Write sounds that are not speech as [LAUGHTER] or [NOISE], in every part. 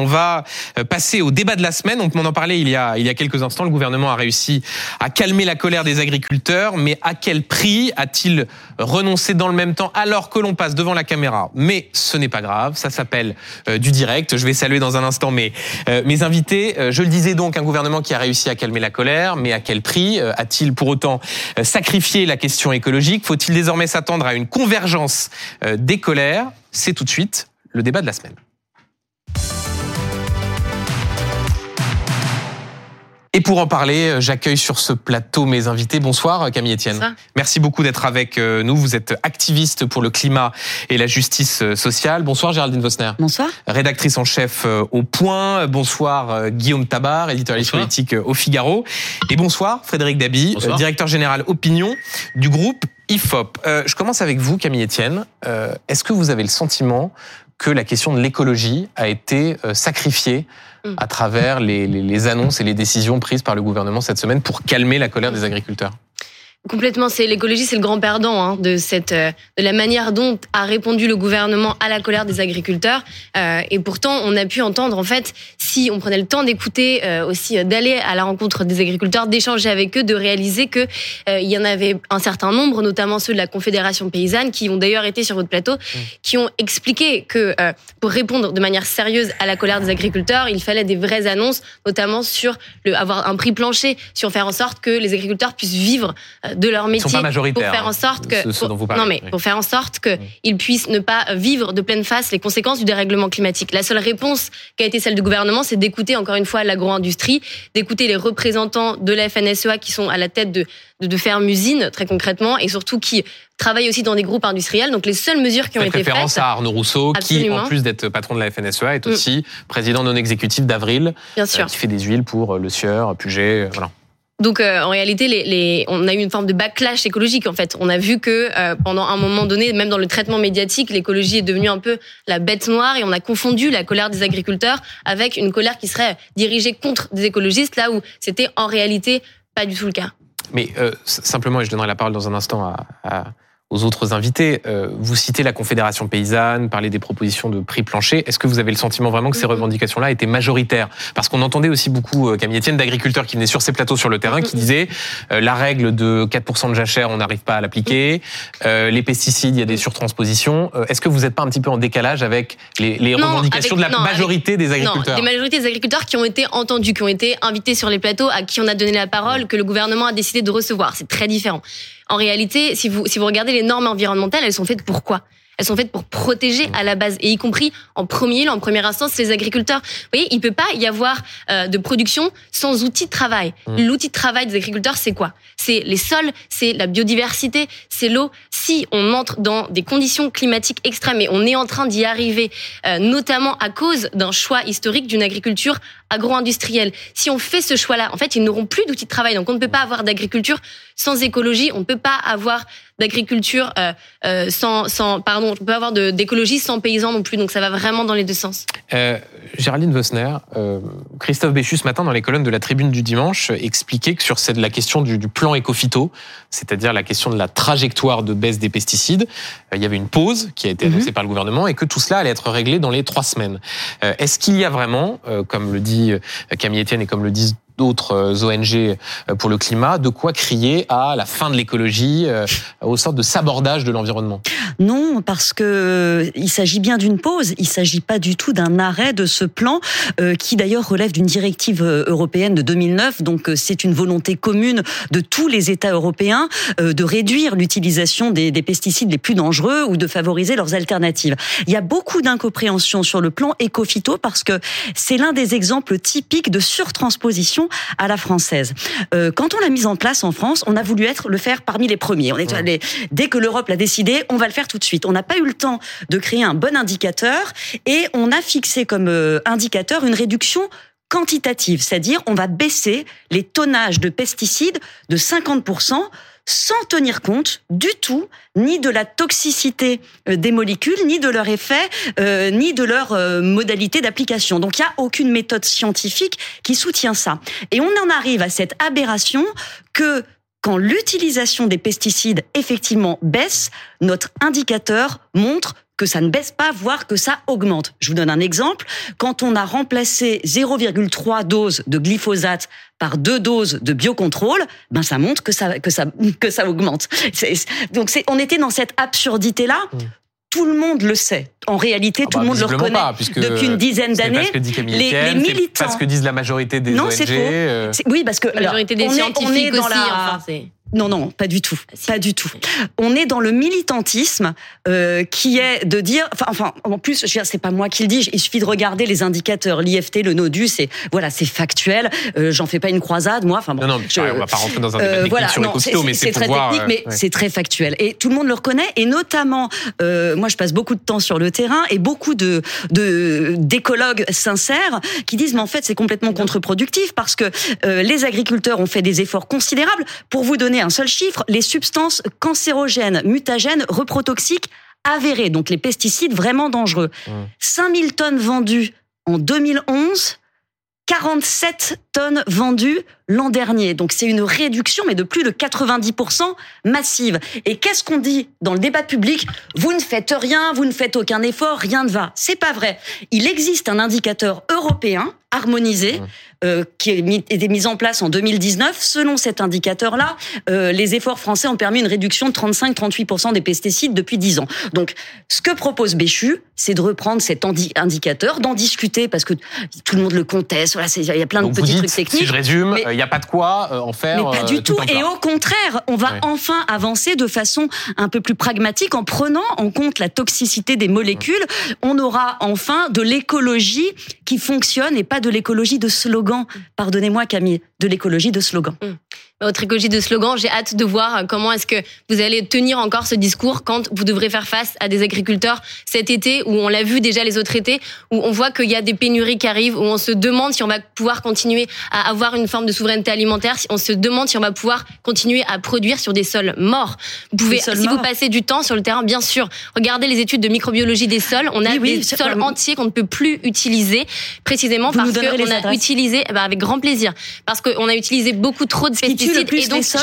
On va euh, passer au débat de la semaine. On en parlait il y a il y a quelques instants. Le gouvernement a réussi à calmer la colère des agriculteurs, mais à quel prix a-t-il renoncé dans le même temps alors que l'on passe devant la caméra? Mais ce n'est pas grave. Ça s'appelle euh, du direct. Je vais saluer dans un instant mes euh, mes invités. je le disais donc, un gouvernement qui a réussi à calmer la colère, mais à quel prix A-t-il pour autant sacrifié la question écologique? Faut-il désormais s'attendre à une convergence des colères? C'est tout de suite le débat de la semaine. Et pour en parler, euh, j'accueille sur ce plateau mes invités. Bonsoir euh, Camille Etienne. Merci beaucoup d'être avec euh, nous. Vous êtes activiste pour le climat et la justice sociale. Bonsoir Géraldine Vosner. Bonsoir. Rédactrice en chef au Point. Bonsoir Guillaume Tabar, éditorialiste politique au Figaro. Et bonsoir Frédéric Dabi, directeur général opinion du groupe IFOP. je commence avec vous Camille Etienne. Est-ce que vous avez le sentiment que la question de l'écologie a été sacrifiée Mm. à travers les, les, les, annonces et les décisions prises par le gouvernement cette semaine pour calmer la colère des agriculteurs Complètement, c'est l'écologie, c'est le grand perdant hein, de cette, euh, de la manière dont a répondu le gouvernement à la colère des agriculteurs. Euh, et pourtant, on a pu entendre en fait, si on prenait le temps d'écouter, euh, aussi euh, d'aller à la rencontre des agriculteurs, d'échanger avec eux, de réaliser que il y en avait un certain nombre, notamment ceux de la Confédération paysanne, qui ont d'ailleurs été sur votre plateau, mmh. qui ont expliqué que pour répondre de manière sérieuse à la colère des agriculteurs, il fallait des vraies annonces, notamment sur le, avoir un prix plancher, sur faire en sorte que les agriculteurs puissent vivre de leur métier pour faire en sorte que non mais pour faire en sorte que ils puissent ne pas vivre de pleine face les conséquences du dérèglement climatique. La seule réponse qui a été celle du gouvernement, c'est d'écouter encore une fois l'agro-industrie, d'écouter les représentants de la FNSEA qui sont à la tête de, de, fermes usines très concrètement et surtout qui travaillent aussi dans des groupes industriels. Donc les seules mesures qui ont été référence faites. à Arnaud Rousseau, qui en plus d'être patron de la FNSEA est mm. aussi président non exécutif d'Avril, Bien sûr. Euh, qui fait des huiles pour le Sieur, Puget, voilà. Donc euh, en réalité, on a eu une forme de backlash écologique en fait. On a vu que euh, pendant un moment donné, même dans le traitement médiatique, l'écologie est devenue un peu la bête noire et on a confondu la colère des agriculteurs avec une colère qui serait dirigée contre des écologistes, là où c'était en réalité pas du tout le cas. Mais euh, simplement, et je donnerai la parole dans un instant à, à aux autres invités. Euh, vous citez la Confédération paysanne, parlez des propositions de prix plancher. Est-ce que vous avez le sentiment vraiment que ces revendications-là étaient majoritaires Parce qu'on entendait aussi beaucoup, euh, Camille Etienne, d'agriculteurs qui venaient sur ces plateaux sur le terrain, qui disaient euh, la règle de 4% de jachère, on n'arrive pas à l'appliquer. Euh, les pesticides, il y a des surtranspositions. Euh, est-ce que vous n'êtes pas un petit peu en décalage avec les, les revendications de la majorité des agriculteurs Non, des majorités des agriculteurs qui ont été entendus, qui ont été invités sur les plateaux, à qui on a donné la parole, que le gouvernement a décidé de recevoir. C'est très différent. En réalité, si vous, si vous regardez les normes environnementales, elles sont faites pour quoi? Elles sont faites pour protéger à la base, et y compris en premier en première instance, les agriculteurs. Vous voyez, il peut pas y avoir euh, de production sans outils de travail. Mmh. L'outil de travail des agriculteurs, c'est quoi? C'est les sols, c'est la biodiversité, c'est l'eau. Si on entre dans des conditions climatiques extrêmes, et on est en train d'y arriver, euh, notamment à cause d'un choix historique d'une agriculture agro-industrielle. Si on fait ce choix-là, en fait, ils n'auront plus d'outils de travail. Donc, on ne peut pas avoir d'agriculture sans écologie. On ne peut pas avoir d'agriculture euh, euh, sans, sans, pardon, on peut avoir d'écologie sans paysans non plus. Donc ça va vraiment dans les deux sens. Euh, Géraldine Vosner, euh, Christophe Béchu ce matin dans les colonnes de la Tribune du dimanche expliquait que sur cette, la question du, du plan écophyto, c'est-à-dire la question de la trajectoire de baisse des pesticides, il y avait une pause qui a été annoncée mhm. par le gouvernement et que tout cela allait être réglé dans les trois semaines. Est-ce qu'il y a vraiment, comme le dit Camille Etienne et comme le disent d'autres euh, ONG euh, pour le climat, de quoi crier à la fin de l'écologie, euh, au sort de sabordage de l'environnement Non, parce que il s'agit bien d'une pause. Il s'agit pas du tout d'un arrêt de ce plan, qui d'ailleurs relève d'une directive européenne de 2009. Donc c'est une volonté commune de tous les États européens de réduire l'utilisation des, des pesticides les plus dangereux ou de favoriser leurs alternatives. Il y a beaucoup d'incompréhension sur le plan écophyto parce que c'est l'un des exemples typiques de surtransposition à la française. Euh, quand on l'a mise en place en France, on a voulu être le faire parmi les premiers. On est allé, dès que l'Europe l'a décidé, on va le faire tout de suite. On n'a pas eu le temps de créer un bon indicateur et on a fixé comme euh, indicateur une réduction quantitative, c'est-à-dire on va baisser les tonnages de pesticides de 50% sans tenir compte du tout ni de la toxicité euh, des molécules, ni de leur effet, euh, ni de leur euh, modalité d'application. Donc il n'y a aucune méthode scientifique qui soutient ça. Et on en arrive à cette aberration que quand l'utilisation des pesticides effectivement baisse, notre indicateur montre que ça ne baisse pas, voire que ça augmente. Je vous donne un exemple. Quand on a remplacé 0,3 doses de glyphosate par deux doses de biocontrôle, ben ça montre que ça que ça [LAUGHS] que ça augmente. donc c'est on était dans cette absurdité là. Mmh. Tout le monde le sait. En réalité, ah tout le bah, monde le reconnaît depuis une dizaine d'années. Les, les militants. Parce que disent la majorité des non, ONG. c'est faux. Euh. Oui, parce que la majorité des on scientifiques est, on est dans aussi. La... Enfin, non, non, pas du tout, pas du tout. On est dans le militantisme euh, qui est de dire, enfin, enfin, en plus, je veux c'est pas moi qui le dis. Il suffit de regarder les indicateurs, l'IFT, le NODU, c'est voilà, c'est factuel. Euh, J'en fais pas une croisade, moi. Enfin bon, non, non, je, on va pas rentrer dans un débat euh, voilà, sur non, les mais c'est très voir, technique, mais c'est très factuel. Et tout le monde le reconnaît, et notamment, euh, moi, je passe beaucoup de temps sur le terrain, et beaucoup de d'écologues sincères qui disent, mais en fait, c'est complètement contre-productif parce que euh, les agriculteurs ont fait des efforts considérables pour vous donner un seul chiffre, les substances cancérogènes, mutagènes, reprotoxiques avérées, donc les pesticides vraiment dangereux. 5000 tonnes vendues en 2011, 47 tonnes vendues l'an dernier. Donc c'est une réduction, mais de plus de 90% massive. Et qu'est-ce qu'on dit dans le débat public? Vous ne faites rien, vous ne faites aucun effort, rien ne va. C'est pas vrai. Il existe un indicateur européen harmonisé euh, qui a été mis en place en 2019. Selon cet indicateur-là, euh, les efforts français ont permis une réduction de 35-38% des pesticides depuis 10 ans. Donc, ce que propose Béchu, c'est de reprendre cet indicateur, d'en discuter parce que tout le monde le conteste. Voilà, il y a plein de petits trucs techniques. Si je résume, il n'y a pas de quoi euh, en faire. Mais pas du tout. Et au contraire, on va enfin avancer de façon un peu plus pragmatique en prenant en compte la toxicité des molécules. On aura enfin de l'écologie qui fonctionne et pas de l'écologie de slogan. Pardonnez-moi Camille, de l'écologie de slogan. Mmh votre écologie de slogan. J'ai hâte de voir comment est-ce que vous allez tenir encore ce discours quand vous devrez faire face à des agriculteurs cet été où on l'a vu déjà les autres étés où on voit qu'il y a des pénuries qui arrivent où on se demande si on va pouvoir continuer à avoir une forme de souveraineté alimentaire, si on se demande si on va pouvoir continuer à produire sur des sols morts. Vous pouvez, si vous passez du temps sur le terrain, bien sûr, regardez les études de microbiologie des sols. On a des sols entiers qu'on ne peut plus utiliser précisément parce qu'on a utilisé, eh ben, avec grand plaisir, parce qu'on a utilisé beaucoup trop de pesticides et donc. C'est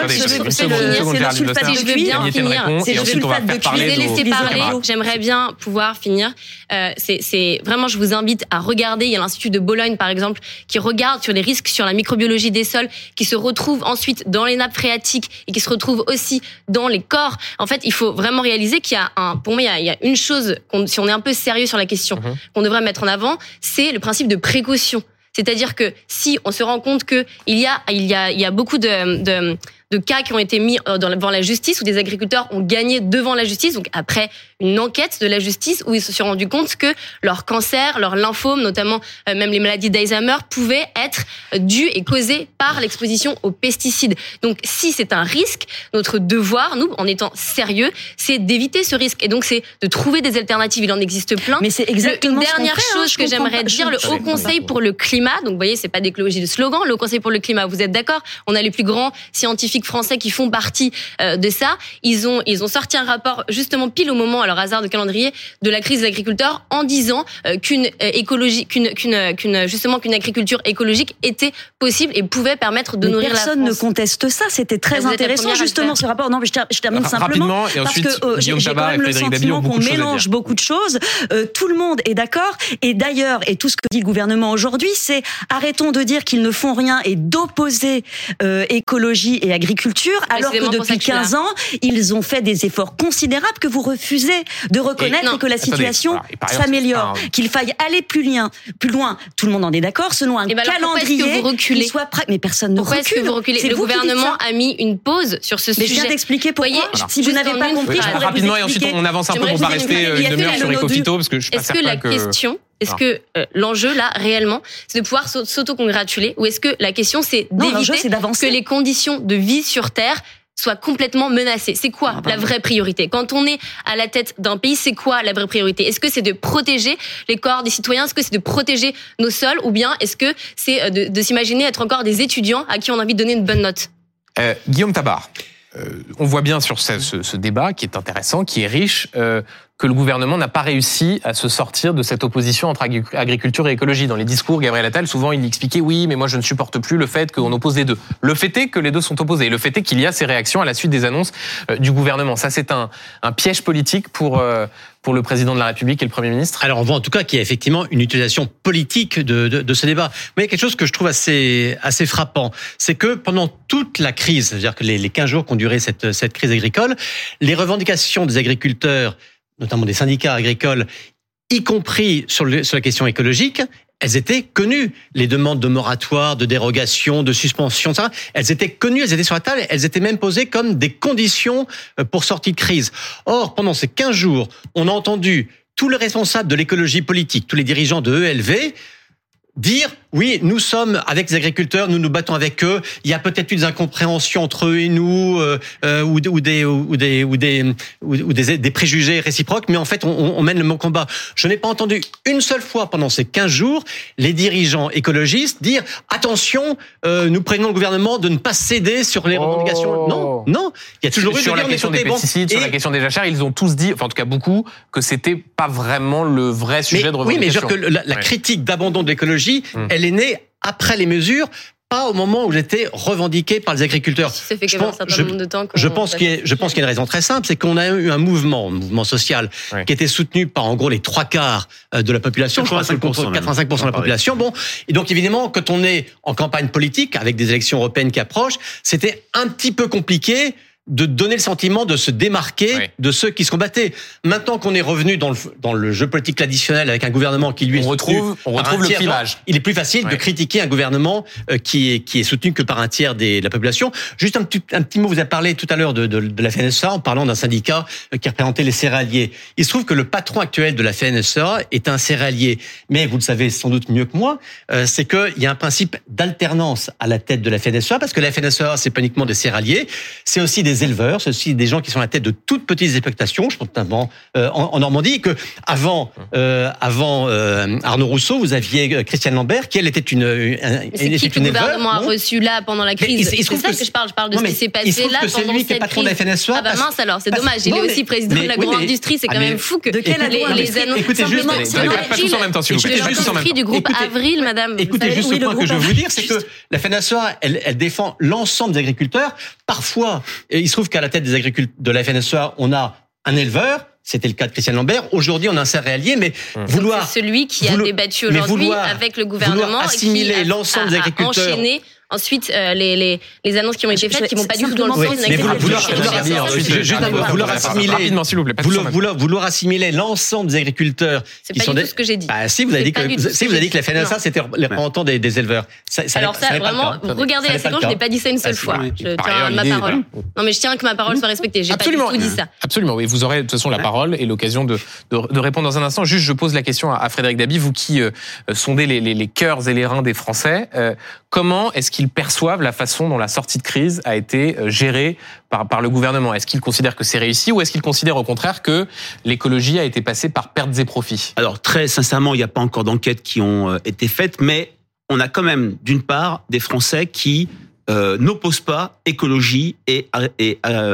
le sulfate de cuivre. Je vais laisser parler. J'aimerais bien pouvoir finir. Euh, c'est vraiment, je vous invite à regarder. Il y a l'Institut de Bologne, par exemple, qui regarde sur les risques sur la microbiologie des sols, qui se retrouve ensuite dans les nappes phréatiques et qui se retrouve aussi dans les corps. En fait, il faut vraiment réaliser qu'il y a un, pour moi, il y a, une chose, si on est un peu sérieux sur la question, mhm. qu'on devrait mettre en avant, c'est le principe de précaution. C'est-à-dire que si on se rend compte que il y a, beaucoup de, de de cas qui ont été mis euh, devant la justice où des agriculteurs ont gagné devant la justice, donc après une enquête de la justice où ils se sont rendus compte que leur cancer, leur lymphome, notamment euh, même les maladies d'Alzheimer, pouvaient être dus et causés par l'exposition aux pesticides. Donc si c'est un risque, notre devoir, nous, en étant sérieux, c'est d'éviter ce risque. Et donc c'est de trouver des alternatives. Il en existe plein. Mais c'est exactement Une dernière hein, chose que j'aimerais dire, le Haut Conseil pour le climat. Donc vous voyez, c'est pas d'écologie de slogan. Le Haut Conseil pour le climat, vous êtes d'accord? On a les plus grands scientifiques français qui font partie euh, de ça. Ils ont ils ont sorti un rapport justement pile au moment, alors hasard de calendrier, de la crise des agriculteurs en disant euh, qu'une euh, écologie, qu'une qu'une qu'une justement qu'une agriculture écologique était possible et pouvait permettre de nourrir la France. Personne ne conteste ça. C'était très intéressant justement ce rapport. Non, mais je termine simplement parce que j'ai quand même le sentiment qu'on mélange beaucoup de choses. tout le monde est d'accord et d'ailleurs et tout ce que dit le gouvernement aujourd'hui, c'est arrêtons de dire qu'ils ne font rien et d'opposer écologie et agriculture agriculture, alors que depuis 15 ans, ils ont fait des efforts considérables que vous refusez de reconnaître que la situation s'améliore, qu'il faille aller plus loin, plus loin. Tout le monde en est d'accord, selon un calendrier qui soit prêt. Mais personne ne pourquoi recule. Est-ce que vous reculez Le gouvernement a mis une pause sur ce sujet. Mais je viens d'expliquer pourquoi. Voyez, si vous n'avez pas compris, je pourrais rapidement vous et ensuite on avance un peu pour pas rester une demi-heure sur Ecofito parce que je suis pas certain que la question est-ce que euh, l'enjeu là réellement, c'est de pouvoir s'auto-congratuler ou est-ce que la question c'est d'éviter que les conditions de vie sur Terre soient complètement menacées C'est quoi ah, la vraie priorité? Quand on est à la tête d'un pays, c'est quoi la vraie priorité? Est-ce que c'est de protéger les corps des citoyens? Est-ce que c'est de protéger nos sols? Ou bien est-ce que c'est euh, de, de s'imaginer être encore des étudiants à qui on a envie de donner une bonne note? Euh, Guillaume Tabar, on voit bien sur ce, débat qui est intéressant, qui est riche, euh, que le gouvernement n'a pas réussi à se sortir de cette opposition entre agriculture et écologie. Dans les discours, Gabriel Attal, souvent, il expliquait oui, mais moi, je ne supporte plus le fait qu'on oppose les deux. Le fait est que les deux sont opposés. Le fait est qu'il y a ces réactions à la suite des annonces euh, du gouvernement. Ça, c'est un, piège politique pour, euh, pour le président de la République et le Premier ministre Alors on voit en tout cas qu'il y a effectivement une utilisation politique de, de, ce débat. Mais il y a quelque chose que je trouve assez, assez frappant, c'est que pendant toute la crise, c'est-à-dire que les, les 15 jours qu'ont duré cette, cette crise agricole, les revendications des agriculteurs notamment des syndicats agricoles, y compris sur la question écologique, elles étaient connues. Les demandes de moratoire, de dérogation, de suspension, ça, elles étaient connues, elles étaient sur la table, elles étaient même posées comme des conditions euh, pour sortir de crise. Or, pendant ces 15 jours, on a entendu tous les responsables de l'écologie politique, tous les dirigeants de ELV, dire oui, nous sommes avec les agriculteurs, nous nous battons avec eux. Il y a peut-être eu des incompréhensions entre eux et nous, euh, euh ou, ou, des ou des ou des ou des, des, préjugés réciproques, mais en fait, on, on mène le même combat. Je n'ai pas entendu une seule fois pendant ces 15 jours les dirigeants écologistes dire attention, euh, nous prenons le gouvernement de ne pas céder sur les revendications. Oh. Non, non. Il y a toujours eu sur la question des pesticides, sur la question des jachères, ils ont tous dit, enfin en tout cas beaucoup, que c'était pas vraiment le vrai sujet de revendication. Oui, mais je que la, la critique d'abandon de l'écologie, hum elle est née après les mesures pas au moment où j'étais revendiqué par les agriculteurs. Ça fait je pense, un de temps je pense qu'il y a, je pense qu'il y a une raison très simple, c'est qu'on a eu un mouvement, un mouvement social, qui était soutenu par en gros les trois quarts euh, de la population, 85%, 85 de la population. Bon, et donc évidemment, quand on est en campagne politique avec des élections européennes qui approchent, c'était un petit peu compliqué de donner le sentiment de se démarquer de ceux qui se combattaient. Maintenant qu'on est revenu dans le, dans le jeu politique traditionnel avec un gouvernement qui lui on retrouve, on retrouve le clivage. Il est plus facile de critiquer un gouvernement euh, qui est qui est soutenu que par un tiers des, de la population. Juste un petit, un petit mot, vous avez parlé tout à l'heure de, de, de, la FNSA en parlant d'un syndicat euh, qui représentait les céréaliers. Il se trouve que le patron actuel de la FNSA est un céréalier, mais vous le savez sans doute mieux que moi, euh, c'est qu'il y a un principe d'alternance à la tête de la FNSA parce que la FNSA c'est pas uniquement des céréaliers, c'est aussi des éleveurs, c'est aussi des gens qui sont à la tête de toutes petites exploitations, je pense notamment euh, en, Normandie, que avant, euh, avant euh, Arnaud Rousseau, vous aviez Christiane Lambert, qui elle était une, une, qui que le gouvernement a reçu là pendant la crise C'est ça que, je parle, je parle de ce qui s'est passé là que pendant lui qui est patron de la FNSEA. Ah bah mince alors, c'est dommage, il est aussi président de l'agro-industrie, c'est ah, quand même fou que les annonces... Écoutez juste, pas tous en même temps, s'il vous plaît. du groupe Avril, madame. Écoutez juste ce point que je veux vous dire, c'est que la FNSEA, elle défend l'ensemble des agriculteurs. Parfois, il se trouve qu'à la tête des agriculteurs de la FNSEA, on a un éleveur, c'était le cas de Christian Lambert. Aujourd'hui, on a un céréalier, mais mmh. vouloir c'est celui qui a débattu aujourd'hui avec le gouvernement assimiler l'ensemble des agriculteurs Ensuite, euh, les, les, les annonces qui ont été faites, qui vont pas du tout dans le sens d'une vouloir assimiler, vouloir, vouloir assimiler l'ensemble des agriculteurs. C'est pas du tout ce que j'ai dit. Bah, si vous avez dit que, si vous avez dit que la FNSA c'était les représentants des, des éleveurs. Ça, ça Alors ça, vraiment, regardez la séquence, je n'ai pas dit ça une seule fois. Je tiens ma parole. Non, mais je tiens que ma parole soit respectée. J'ai pas du tout dit ça. Absolument. Oui, vous aurez de toute façon la parole et l'occasion de, de, répondre dans un instant. Juste, je pose la question à, Frédéric Dabi, vous qui euh, sondez les, cœurs et les reins des Français. Euh, comment est-ce qu'ils perçoivent la façon dont la sortie de crise a été euh, gérée par, le gouvernement. Est-ce qu'ils considèrent que c'est réussi ou est-ce qu'ils considèrent au contraire que l'écologie a été passée par pertes et profits? Alors très sincèrement, il n'y a pas encore d'enquêtes qui ont euh, été faites, mais on a quand même d'une part des Français qui euh, n'opposent pas écologie et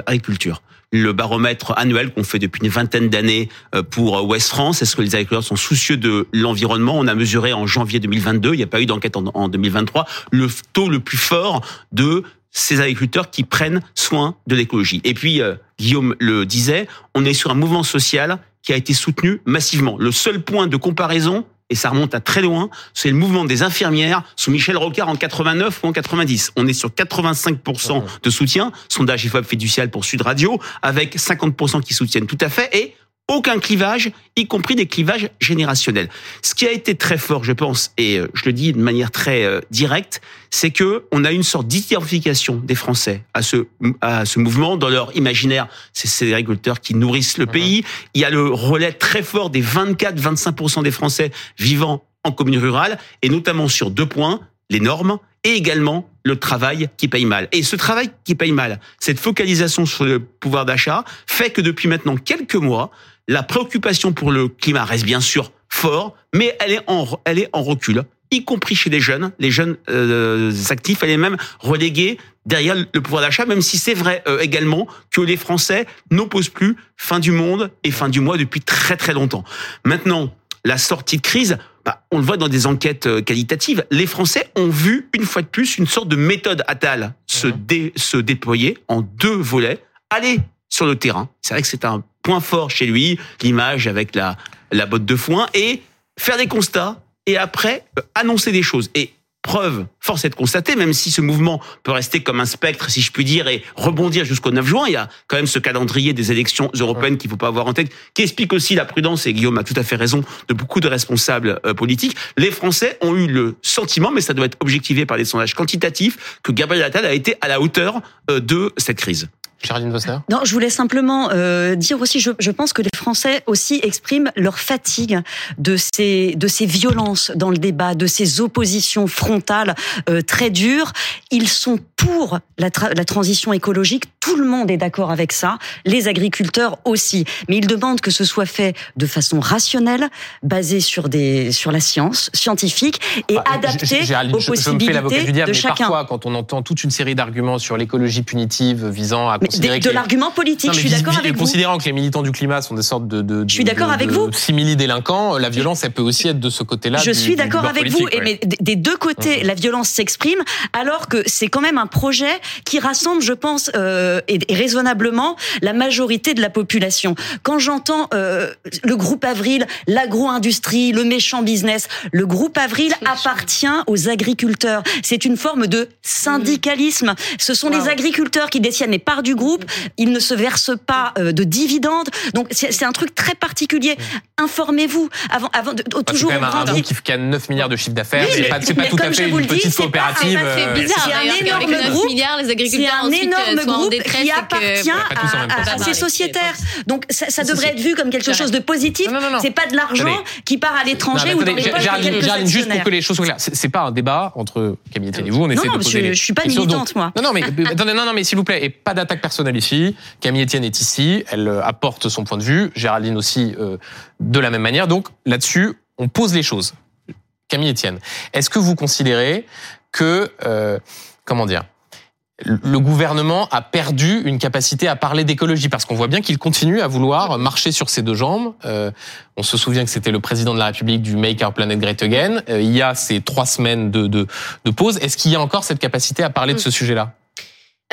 agriculture le baromètre annuel qu'on fait depuis une vingtaine d'années euh, pour Ouest France. Est-ce que les agriculteurs sont soucieux de l'environnement? On a mesuré en janvier 2022, il n'y a pas eu d'enquête en 2023, le taux le plus fort de ces agriculteurs qui prennent soin de l'écologie. Et puis, euh, Guillaume le disait, on est sur un mouvement social qui a été soutenu massivement. Le seul point de comparaison, et ça remonte à très loin, c'est le mouvement des infirmières sous Michel Rocard en 89 ou en 90. On est sur 85% de soutien, sondage IFOP fiducial pour Sud Radio, avec 50% qui soutiennent tout à fait, et aucun clivage, y compris des clivages générationnels. Ce qui a été très fort, je pense, et euh, je le dis de manière très euh, directe, c'est que on a une sorte d'identification des Français à ce à ce mouvement dans leur imaginaire. C'est ces agriculteurs qui nourrissent le pays. Il y a le relais très fort des 24-25% des Français vivant en commune rurale, et notamment sur deux points les normes et également le travail qui paye mal. Et ce travail qui paye mal, cette focalisation sur le pouvoir d'achat, fait que depuis maintenant quelques mois, la préoccupation pour le climat reste bien sûr fort, mais elle est en, elle est en recul y compris chez les jeunes, les jeunes euh, actifs. Elle est même reléguée derrière le pouvoir d'achat, même si c'est vrai euh, également que les Français n'opposent plus fin du monde et fin du mois depuis très très longtemps. Maintenant, la sortie de crise, bah, on le voit dans des enquêtes euh, qualitatives, les Français ont vu une fois de plus une sorte de méthode Attal se, dé- se déployer en deux volets. Aller sur le terrain, c'est vrai que c'est un point fort chez lui, l'image avec la, la botte de foin, et faire des constats et après euh, annoncer des choses. Et preuve, force est de constater, même si ce mouvement peut rester comme un spectre, si je puis dire, et rebondir jusqu'au 9 juin, il y a quand même ce calendrier des élections européennes qu'il faut pas avoir en tête, qui explique aussi la prudence, et Guillaume a tout à fait raison, de beaucoup de responsables euh, politiques. Les Français ont eu le sentiment, mais ça doit être objectivé par des sondages quantitatifs, que Gabriel Attal a été à la hauteur euh, de cette crise. Géraldine Non, je voulais simplement euh, dire aussi, je, je pense que les Français aussi expriment leur fatigue de ces de ces violences dans le débat, de ces oppositions frontales euh, très dures. Ils sont pour la, tra- la transition écologique. Tout le monde est d'accord avec ça. Les agriculteurs aussi, mais ils demandent que ce soit fait de façon rationnelle, basée sur des sur la science scientifique et Bah, adaptée aux je, je me fais l'avocat possibilités du diable, de mais chacun. parfois, quand on entend toute une série d'arguments sur l'écologie punitive visant à Mais considérer de, l'argument politique, Non, je suis d'accord avec vous. Considérant que les militants du climat sont des sortes de, de, Je suis de- d'accord de- avec de vous. simili-délinquants, la violence, elle peut aussi être de ce côté-là. Je du- suis d'accord avec vous, et ouais. mais des- deux côtés, Mhm. la violence s'exprime, alors que c'est quand même un projet qui rassemble, je pense, euh, et, et raisonnablement, la majorité de la population. Quand j'entends euh, le groupe Avril, l'agro-industrie, le méchant business, le groupe Avril appartient aux agriculteurs. C'est une forme de syndicalisme. Ce sont les agriculteurs qui détiennent les parts du groupe. Ils ne se versent pas euh, de dividendes. Donc c'est c'est un truc très particulier. Informez-vous avant, avant de, c'est toujours quand même un, groupe qui, a 9 milliards de chiffre d'affaires. Oui, c'est pas, c'est tout à fait une dis, petite c'est coopérative. C'est euh, c'est un énorme qu'avec 9 groupe. milliards, les C'est agriculteurs un ensuite énorme euh, groupe détresse qui appartient à, bah, sociétaires. Donc ça, devrait être vu comme quelque chose de positif. Non, non, non. C'est pas de l'argent qui part à Non, l'étranger ou dans les Géraldine, juste pour que les choses soient claires, c'est c'est pas un débat entre Camille et vous. On essaie Non, de je, poser les je suis pas militante, moi. Non, non, mais euh, attendez, non, non, mais s'il vous plaît, et pas d'attaque personnelle ici. Camille Etienne est ici, elle euh, apporte son point de vue. Géraldine aussi euh, de la même manière. Donc là-dessus, on pose les choses. Camille Etienne, est-ce que vous considérez que euh, comment dire le gouvernement a perdu une capacité à parler d'écologie? Parce qu'on voit bien qu'il continue à vouloir marcher sur ses deux jambes. Euh, on se souvient que c'était le président de la République du Make Our Planet Great Again. Euh, il y a ces trois semaines de, de, de pause. Est-ce qu'il y a encore cette capacité à parler de ce sujet-là? Euh,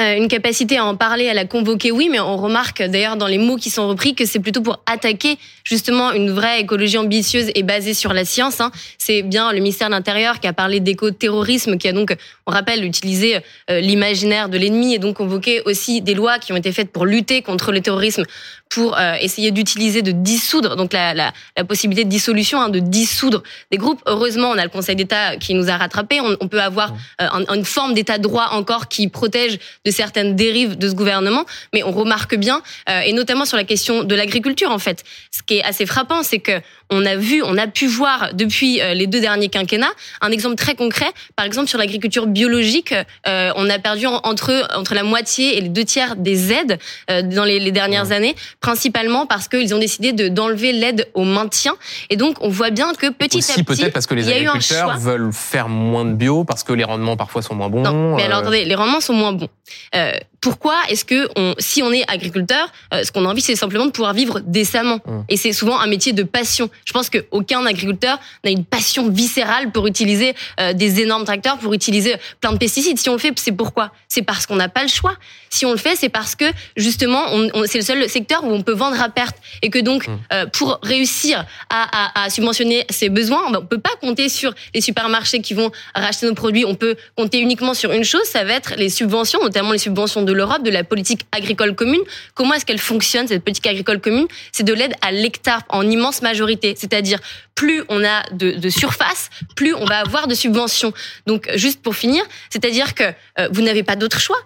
une capacité à en parler, à la convoquer, oui, mais on remarque d'ailleurs dans les mots qui sont repris que c'est plutôt pour attaquer justement une vraie écologie ambitieuse et basée sur la science. hein. C'est bien le ministère de l'Intérieur qui a parlé d'éco-terrorisme, qui a donc, on rappelle, utilisé euh, l'imaginaire de l'ennemi et donc convoqué aussi des lois qui ont été faites pour lutter contre le terrorisme, pour euh, essayer d'utiliser, de dissoudre, donc la, la, la possibilité de dissolution, hein, de dissoudre des groupes. Heureusement, on a le Conseil d'État qui nous a rattrapés. On, on peut avoir euh, un- une forme d'État de droit encore qui protège de certaines dérives de ce gouvernement, mais on remarque bien, euh, et notamment sur la question de l'agriculture en fait, ce qui est assez frappant, c'est que on a vu, on a pu voir depuis euh, les deux derniers quinquennats un exemple très concret. Par exemple, sur l'agriculture biologique, euh, on a perdu en- entre entre la moitié et les deux tiers des aides euh, dans les, les dernières années, principalement parce qu'ils ont décidé de d'enlever l'aide au maintien. Et donc, on voit bien que petit Aussi à petit, peut-être parce que les agriculteurs veulent faire moins de bio parce que les rendements parfois sont moins bons. Non, mais alors euh, attendez, les rendements sont moins bons. Euh, pourquoi est-ce que on, si on est agriculteur, euh, ce qu'on a envie, c'est simplement de pouvoir vivre décemment. Mm. Et c'est souvent un métier de passion. Je pense qu'aucun agriculteur n'a une passion viscérale pour utiliser euh, des énormes tracteurs, pour utiliser plein de pesticides. Si on le fait, c'est pourquoi? C'est parce qu'on n'a pas le choix. Si on le fait, c'est parce que justement, on, on- c'est le seul secteur où on peut vendre à perte et que donc, Mm. euh, pour réussir à, à, à subventionner ses besoins, on ne peut pas compter sur les supermarchés qui vont racheter nos produits. On peut compter uniquement sur une chose, ça va être les subventions, notamment les subventions de l'Europe, de la politique agricole commune. Comment est-ce qu'elle fonctionne, cette politique agricole commune? C'est de l'aide à l'hectare en immense majorité. C'est-à-dire, plus on a de, de surface, plus on va avoir de subventions. Donc, juste pour finir, c'est-à-dire que euh, vous n'avez pas d'autre choix.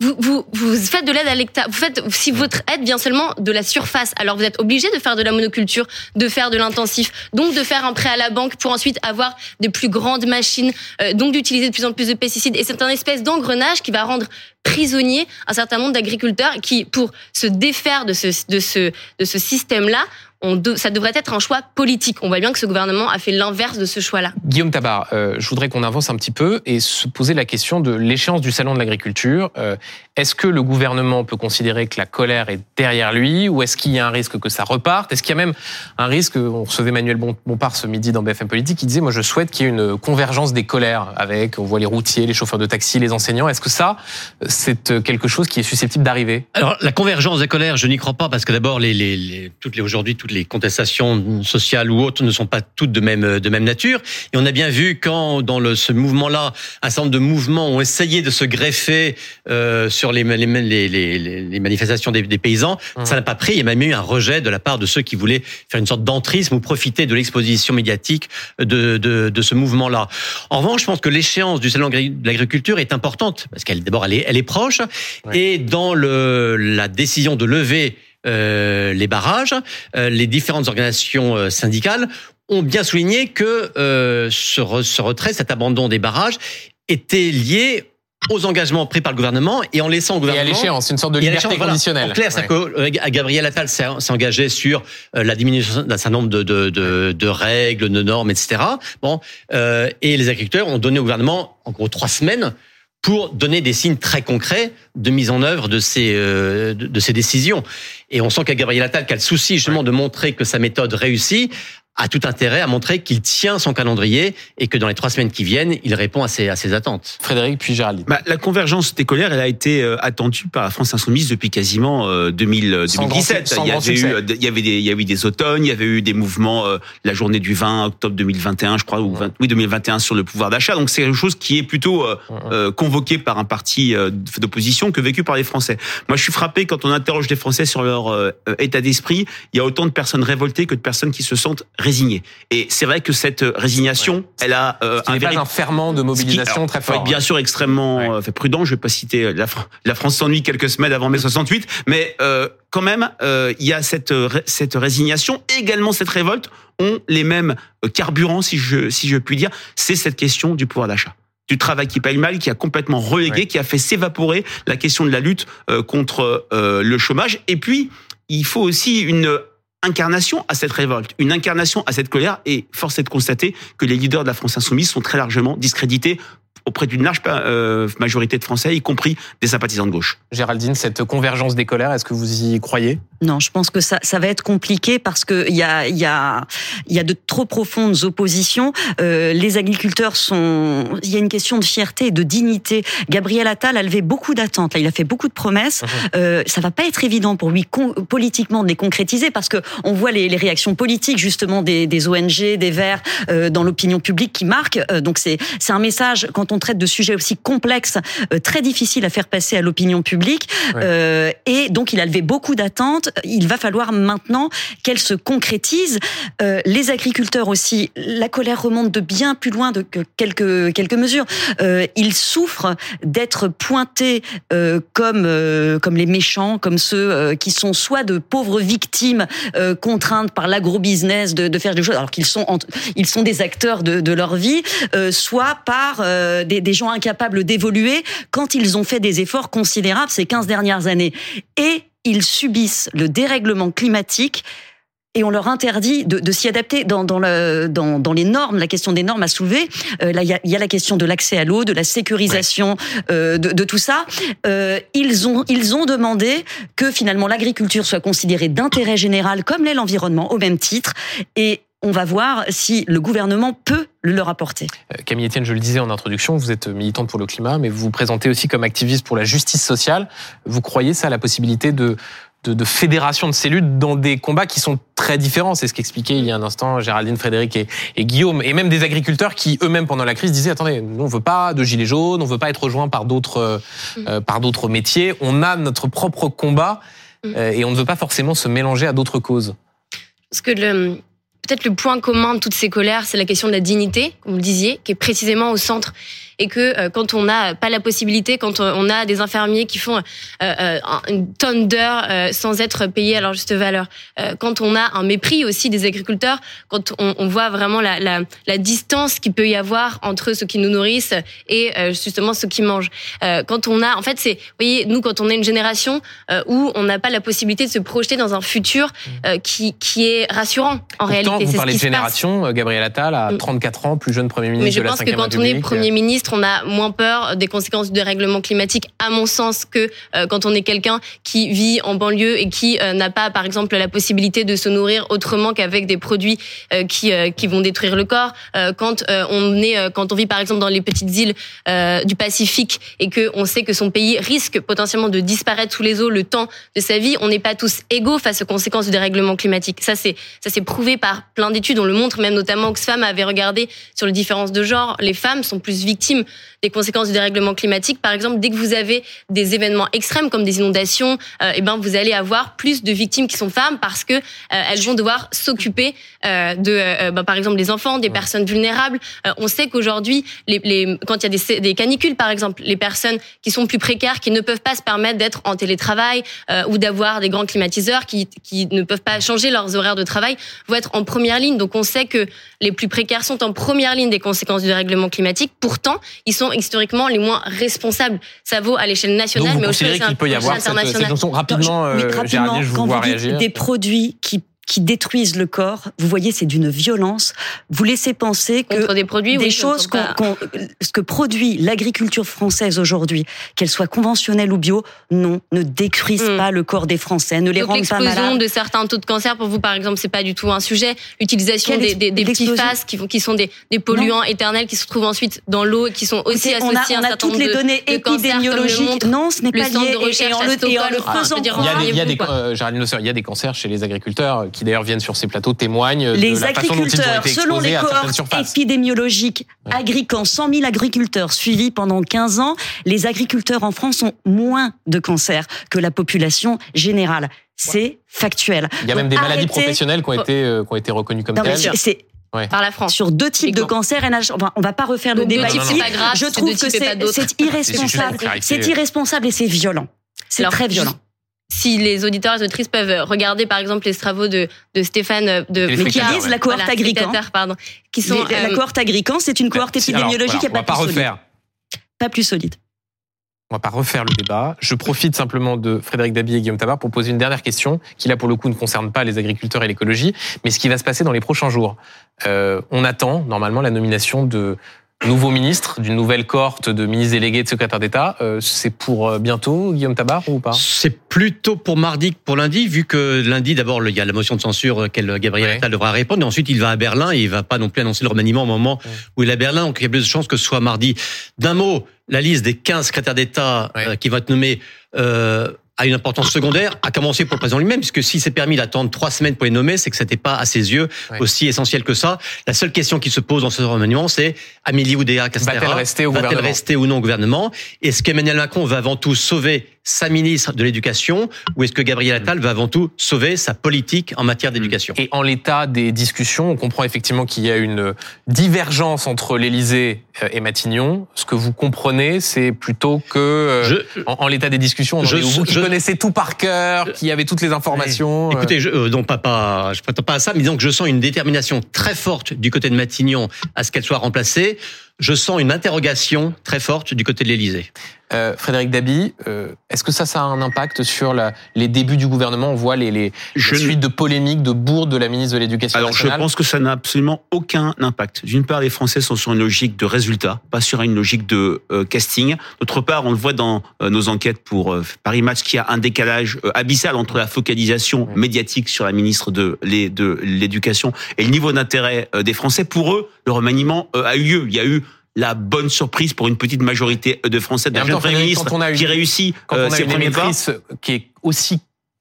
Vous, vous, vous faites de l'aide à l'hectare. Vous faites, si votre aide vient seulement de la surface, alors vous êtes obligé de faire de la monoculture, de faire de l'intensif, donc de faire un prêt à la banque pour ensuite avoir des plus grandes machines, euh, donc d'utiliser de plus en plus de pesticides. Et c'est un espèce d'engrenage qui va rendre prisonnier un certain nombre d'agriculteurs qui, pour se défaire de ce, de ce, de ce système-là, on de- ça devrait être un choix politique. On voit bien que ce gouvernement a fait l'inverse de ce choix-là. Guillaume Tabar, euh, je voudrais qu'on avance un petit peu et se poser la question de l'échéance du salon de l'agriculture. Euh, est-ce que le gouvernement peut considérer que la colère est derrière lui ou est-ce qu'il y a un risque que ça reparte? Est-ce qu'il y a même un risque On recevait Manuel Bompard ce midi dans BFM Politique qui disait moi je souhaite qu'il y ait une convergence des colères avec on voit les routiers, les chauffeurs de taxi, les enseignants. Est-ce que ça c'est quelque chose qui est susceptible d'arriver? Alors la convergence des colères, je n'y crois pas parce que d'abord les, les, les toutes les aujourd'hui toutes les contestations sociales ou autres ne sont pas toutes de même de même nature et on a bien vu quand dans le, ce mouvement-là un certain nombre de mouvements ont essayé de se greffer euh, sur les, les, les, les, manifestations des, des paysans, Mmh. ça n'a pas pris. Il y a même eu un rejet de la part de ceux qui voulaient faire une sorte d'entrisme ou profiter de l'exposition médiatique de, de, de ce mouvement-là. En revanche, je pense que l'échéance du salon de l'agriculture est importante parce qu'elle d'abord elle est, elle est proche et dans le, la décision de lever les barrages, euh, les différentes organisations euh, syndicales ont bien souligné que euh, ce, re- ce retrait, cet abandon des barrages était lié aux engagements pris par le gouvernement et en laissant au Et à gouvernement l'échéance, une sorte de liberté l'échange, voilà. conditionnelle. En clair, Ouais. que euh, Gabriel Attal s'est engagé sur euh, la diminution d'un certain nombre de, de, de, de règles, de normes, etc. Bon, euh, et les agriculteurs ont donné au gouvernement en gros trois semaines pour donner des signes très concrets de mise en œuvre de ces euh, de, de ces décisions. Et on sent qu'à Gabriel Attal, qui a le souci justement de montrer que sa méthode réussit, a tout intérêt à montrer qu'il tient son calendrier et que dans les trois semaines qui viennent, il répond à ses, à ses attentes. Frédéric puis Géraldine. Bah, la convergence des colères, elle a été euh, attendue par la France insoumise depuis quasiment euh, 2000, euh, Sans 2017. grand- sans il y avait eu, succès. euh, il y avait des, il y avait eu des automnes, il y avait eu des mouvements, euh, la journée du 20 octobre 2021, je crois, ou 20 oui 2021 sur le pouvoir d'achat. Donc c'est quelque chose qui est plutôt euh, euh, convoqué par un parti euh, d'opposition que vécu par les Français. Moi, je suis frappé quand on interroge les Français sur leur euh, état d'esprit. Il y a autant de personnes révoltées que de personnes qui se sentent résignées. Et c'est vrai que cette euh, résignation, elle a euh, un véritable un ferment de qui- mobilisation très faut fort. être bien sûr extrêmement Ouais. euh, fait prudent. Je vais pas citer euh, la, Fran- la France s'ennuie quelques semaines avant mai 68, mais euh, quand même, il y a cette cette résignation, également cette révolte ont les mêmes carburants, si je si je puis dire. C'est cette question du pouvoir d'achat du travail qui paye mal, qui a complètement relégué, Ouais. qui a fait s'évaporer la question de la lutte contre le chômage. Et puis, il faut aussi une incarnation à cette révolte, une incarnation à cette colère. Et force est de constater que les leaders de la France insoumise sont très largement discrédités auprès d'une large euh, majorité de Français, y compris des sympathisants de gauche. Géraldine, cette convergence des colères, est-ce que vous y croyez? Non, je pense que ça, ça va être compliqué parce que il y a, y a, y a de trop profondes oppositions. Euh, les agriculteurs sont, il y a une question de fierté et de dignité. Gabriel Attal a levé beaucoup d'attentes. Là, il a fait beaucoup de promesses. Mhm. Euh, ça va pas être évident pour lui politiquement de les concrétiser parce que on voit les, les réactions politiques justement des, des ONG, des Verts euh, dans l'opinion publique qui marquent. Euh, donc c'est, c'est un message quand on traite de sujets aussi complexes, euh, très difficile à faire passer à l'opinion publique. Ouais. Euh, et donc il a levé beaucoup d'attentes. Il va falloir maintenant qu'elles se concrétisent. Euh, les agriculteurs aussi, la colère remonte de bien plus loin de que quelques quelques mesures. Euh, ils souffrent d'être pointés euh, comme comme les méchants, comme ceux qui sont soit de pauvres victimes contraintes par l'agrobusiness de, faire des choses, alors qu'ils sont sont des acteurs de, leur vie, soit par des, des gens incapables d'évoluer quand ils ont fait des efforts considérables ces 15 dernières années. Et ils subissent le dérèglement climatique et on leur interdit de, de s'y adapter dans, dans, le, dans, dans les normes, la question des normes à soulever. Euh, là, il y a, il y a la question de l'accès à l'eau, de la sécurisation euh, de, de tout ça. Euh, ils, ont, ils ont demandé que finalement l'agriculture soit considérée d'intérêt général comme l'est l'environnement au même titre. Et on va voir si le gouvernement peut le leur apporter. Euh, Camille Etienne, je le disais en introduction, vous êtes militante pour le climat, mais vous vous présentez aussi comme activiste pour la justice sociale. Vous croyez ça à la possibilité de, de, de fédération de ces luttes dans des combats qui sont très différents? C'est ce qu'expliquaient il y a un instant Géraldine, Frédéric et, et Guillaume, et même des agriculteurs qui eux-mêmes pendant la crise disaient attendez, nous on veut pas de gilets jaunes, on veut pas être rejoint par d'autres euh, euh, par d'autres métiers, on a notre propre combat Mm. euh, et on ne veut pas forcément se mélanger à d'autres causes. Parce que le, peut-être le point commun de toutes ces colères, c'est la question de la dignité, comme vous le disiez, qui est précisément au centre et que euh, quand on n'a pas la possibilité, quand on a des infirmiers qui font euh, euh, une tonne d'heures sans être payés à leur juste valeur, quand on a un mépris aussi des agriculteurs, quand on, on voit vraiment la, la, la distance qu'il peut y avoir entre ceux qui nous nourrissent et justement ceux qui mangent, quand on a, en fait, c'est, vous voyez, nous quand on est une génération où on n'a pas la possibilité de se projeter dans un futur qui qui est rassurant en réalité. Vous parlez de génération, Gabriel Attal à 34 mm. ans, plus jeune Premier ministre Mais je de la pense que quand on est Premier ministre on a moins peur des conséquences du dérèglement climatique, à mon sens, que euh, quand on est quelqu'un qui vit en banlieue et qui euh, n'a pas, par exemple, la possibilité de se nourrir autrement qu'avec des produits euh, qui qui vont détruire le corps. quand on est, quand on vit, par exemple, dans les petites îles du Pacifique et que on sait que son pays risque potentiellement de disparaître sous les eaux le temps de sa vie, on n'est pas tous égaux face aux conséquences du dérèglement climatique. Ça, c'est ça c'est prouvé par plein d'études. On le montre même notamment Oxfam avait regardé sur les différences de genre. Les femmes sont plus victimes des conséquences du dérèglement climatique. Par exemple, dès que vous avez des événements extrêmes comme des inondations, euh, eh ben vous allez avoir plus de victimes qui sont femmes parce que euh, elles vont devoir s'occuper euh, de, euh, ben, par exemple, des enfants, des personnes vulnérables. Euh, on sait qu'aujourd'hui, les, les, quand il y a des, des, canicules, par exemple, les personnes qui sont plus précaires, qui ne peuvent pas se permettre d'être en télétravail ou d'avoir des grands climatiseurs, qui, qui ne peuvent pas changer leurs horaires de travail, vont être en première ligne. Donc on sait que les plus précaires sont en première ligne des conséquences du dérèglement climatique. Pourtant, ils sont historiquement les moins responsables. Ça vaut à l'échelle nationale, mais aussi à l'échelle internationale. rapidement, euh, rapidement, je vous quand vous des produits qui qui détruisent le corps. Vous voyez, c'est d'une violence. Vous laissez penser que des, produits, des choses ce que produit l'agriculture française aujourd'hui, qu'elle soit conventionnelle ou bio, non, ne détruisent hmm. pas le corps des Français, ne les rendent pas malades. L'explosion de certains taux de cancer, pour vous par exemple, c'est pas du tout un sujet. L'utilisation des, des, des petits faces qui, qui sont des, des polluants éternels qui se trouvent ensuite dans l'eau et qui sont aussi associés on a, on a toutes les données épidémiologiques. non, ce n'est pas lié. Et, en le, faisant Il y a, des, euh, il y a des cancers chez les agriculteurs qui d'ailleurs viennent sur ces plateaux témoignent les de la façon dont ils ont été selon les cohortes épidémiologiques agricole, 100 000 agriculteurs suivis pendant 15 ans, les agriculteurs en France ont moins de cancers que la population générale. C'est factuel. Il y a même des maladies professionnelles qui ont été, euh, qui ont été reconnues comme telles. C'est par la France. Sur deux types de cancers, enfin, on va pas refaire le débat ici. Je trouve que c'est irresponsable. C'est irresponsable et c'est violent. C'est très violent si les auditeurs et auditrices peuvent regarder par exemple les travaux de, de Stéphane euh, de mais qui disent la cohorte voilà, agricole pardon qui sont la euh, cohorte agricole c'est une cohorte épidémiologique alors, voilà, pas, pas plus refaire. solide pas plus solide on va pas refaire le débat. Je profite simplement de Frédéric Dabi et Guillaume Tabar pour poser une dernière question qui là pour le coup ne concerne pas les agriculteurs et l'écologie, mais ce qui va se passer dans les prochains jours. Euh, on attend normalement la nomination de nouveau ministre, d'une nouvelle cohorte de ministres délégués de secrétaires d'État. Euh, c'est pour euh, bientôt, Guillaume Tabar, ou pas? C'est plutôt pour mardi que pour lundi, vu que lundi, d'abord, il y a la motion de censure qu'elle Gabriel Attal devra répondre, et ensuite il va à Berlin, et il va pas non plus annoncer le remaniement au moment où il est à Berlin, donc il y a plus de chances que ce soit mardi. D'un mot, la liste des 15 secrétaires d'État euh, qui vont être nommés a une importance secondaire, à commencer pour le président lui-même, puisque s'il s'est permis d'attendre trois semaines pour les nommer, c'est que c'était pas à ses yeux aussi essentiel que ça. La seule question qui se pose dans ce remaniement, c'est Amélie Oudéa Castera va-t-elle rester, va rester ou non au gouvernement? Est-ce qu'Emmanuel Macron va avant tout sauver sa ministre de l'Éducation ou est-ce que Gabriel Attal va avant tout sauver sa politique en matière d'éducation? Et en l'état des discussions, on comprend effectivement qu'il y a une divergence entre l'Élysée euh, et Matignon. Ce que vous comprenez, c'est plutôt que euh, en, l'état des discussions, on je, vous qui connaissez tout par cœur, qui avez toutes les informations. Euh. Écoutez, je, non pas pas, je prétends pas à ça, mais disons que je sens une détermination très forte du côté de Matignon à ce qu'elle soit remplacée. Je sens une interrogation très forte du côté de l'Élysée. Euh, Frédéric Dabi, euh, est-ce que ça, ça a un impact sur la, les débuts du gouvernement? On voit les, les, suites de polémiques, de bourdes de la ministre de l'Éducation nationale. Alors, je pense que ça n'a absolument aucun impact. D'une part, les Français sont sur une logique de résultat, pas sur une logique de euh, casting. D'autre part, on le voit dans nos enquêtes pour Paris Match, qu'il y a un décalage abyssal entre la focalisation médiatique sur la ministre de l'Éducation et le niveau d'intérêt des Français. Pour eux, le remaniement a eu lieu. Il y a eu la bonne surprise pour une petite majorité de Français d'un jeune Premier ministre qui réussit quand on a euh, ses premiers pas. qui est aussi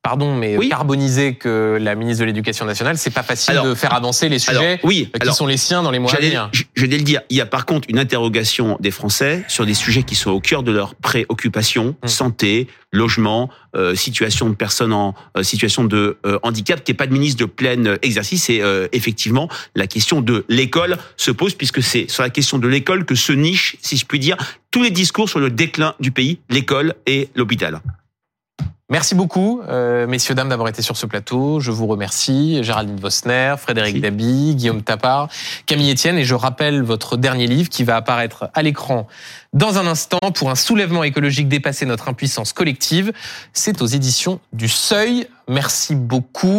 pardon, mais Oui. carbonisé que la ministre de l'Éducation nationale, c'est pas facile Alors, de faire avancer les Alors, sujets oui, qui alors, sont les siens dans les mois à venir. je vais le dire, il y a par contre une interrogation des Français sur des sujets qui sont au cœur de leurs préoccupations Mm. santé, logement, euh, situation de personnes en euh, situation de euh, handicap, qui est pas de ministre de plein exercice. Et effectivement, la question de l'école se pose puisque c'est sur la question de l'école que se niche, si je puis dire, tous les discours sur le déclin du pays, l'école et l'hôpital. Merci beaucoup, euh, messieurs, dames, d'avoir été sur ce plateau. Je vous remercie. Géraldine Vosner, Frédéric. Dabi, Guillaume Tapard, Camille Etienne. Et je rappelle votre dernier livre qui va apparaître à l'écran dans un instant pour un soulèvement écologique dépasser notre impuissance collective. C'est aux éditions du Seuil. Merci beaucoup.